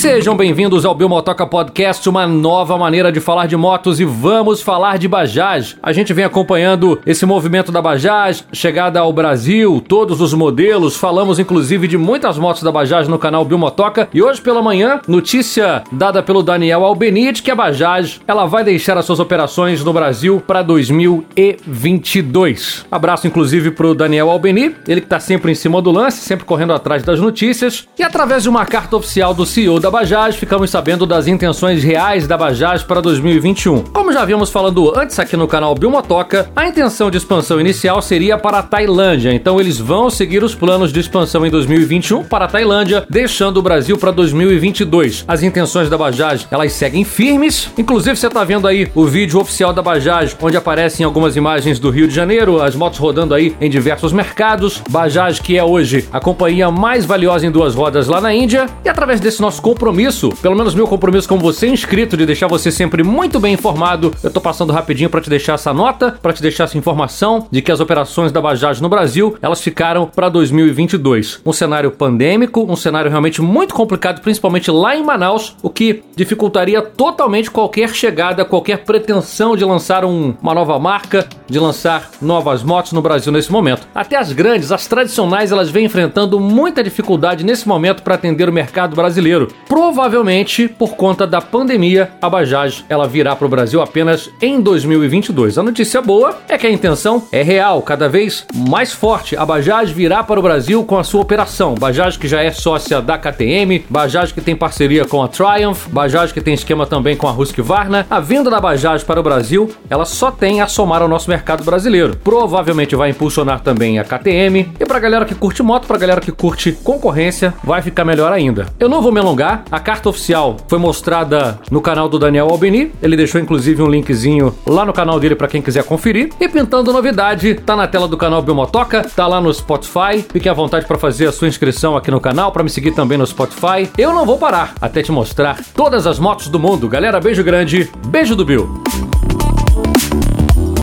Sejam bem-vindos ao Biomotoca Podcast, uma nova maneira de falar de motos e vamos falar de Bajaj. A gente vem acompanhando esse movimento da Bajaj, chegada ao Brasil, todos os modelos, falamos inclusive de muitas motos da Bajaj no canal Biomotoca e hoje pela manhã, notícia dada pelo Daniel Albenite que a Bajaj, ela vai deixar as suas operações no Brasil para 2022. Abraço inclusive pro Daniel Albeni, ele que tá sempre em cima do lance, sempre correndo atrás das notícias e através de uma carta oficial do CEO da Bajaj, ficamos sabendo das intenções reais da Bajaj para 2021. Como já havíamos falando antes aqui no canal Bilmotoca, a intenção de expansão inicial seria para a Tailândia, então eles vão seguir os planos de expansão em 2021 para a Tailândia, deixando o Brasil para 2022. As intenções da Bajaj, elas seguem firmes, inclusive você está vendo aí o vídeo oficial da Bajaj, onde aparecem algumas imagens do Rio de Janeiro, as motos rodando aí em diversos mercados. Bajaj, que é hoje a companhia mais valiosa em duas rodas lá na Índia, e através desse nosso compromisso, pelo menos meu compromisso como você inscrito de deixar você sempre muito bem informado, eu tô passando rapidinho para te deixar essa nota, para te deixar essa informação de que as operações da Bajaj no Brasil, elas ficaram para 2022. Um cenário pandêmico, um cenário realmente muito complicado, principalmente lá em Manaus, o que dificultaria totalmente qualquer chegada, qualquer pretensão de lançar um, uma nova marca, de lançar novas motos no Brasil nesse momento. Até as grandes, as tradicionais, elas vêm enfrentando muita dificuldade nesse momento para atender o mercado brasileiro. Provavelmente por conta da pandemia, a Bajaj ela virá para o Brasil apenas em 2022. A notícia boa é que a intenção é real, cada vez mais forte. A Bajaj virá para o Brasil com a sua operação. Bajaj que já é sócia da KTM, Bajaj que tem parceria com a Triumph, Bajaj que tem esquema também com a Husqvarna. A vinda da Bajaj para o Brasil, ela só tem a somar ao nosso mercado brasileiro. Provavelmente vai impulsionar também a KTM e para galera que curte moto, para galera que curte concorrência, vai ficar melhor ainda. Eu não vou me alongar, a carta oficial foi mostrada no canal do Daniel Albini, ele deixou inclusive um linkzinho lá no canal dele para quem quiser conferir. E pintando novidade, tá na tela do canal Biomotoca, tá lá no Spotify. Fique à vontade para fazer a sua inscrição aqui no canal, para me seguir também no Spotify. Eu não vou parar até te mostrar todas as motos do mundo. Galera, beijo grande, beijo do Bill.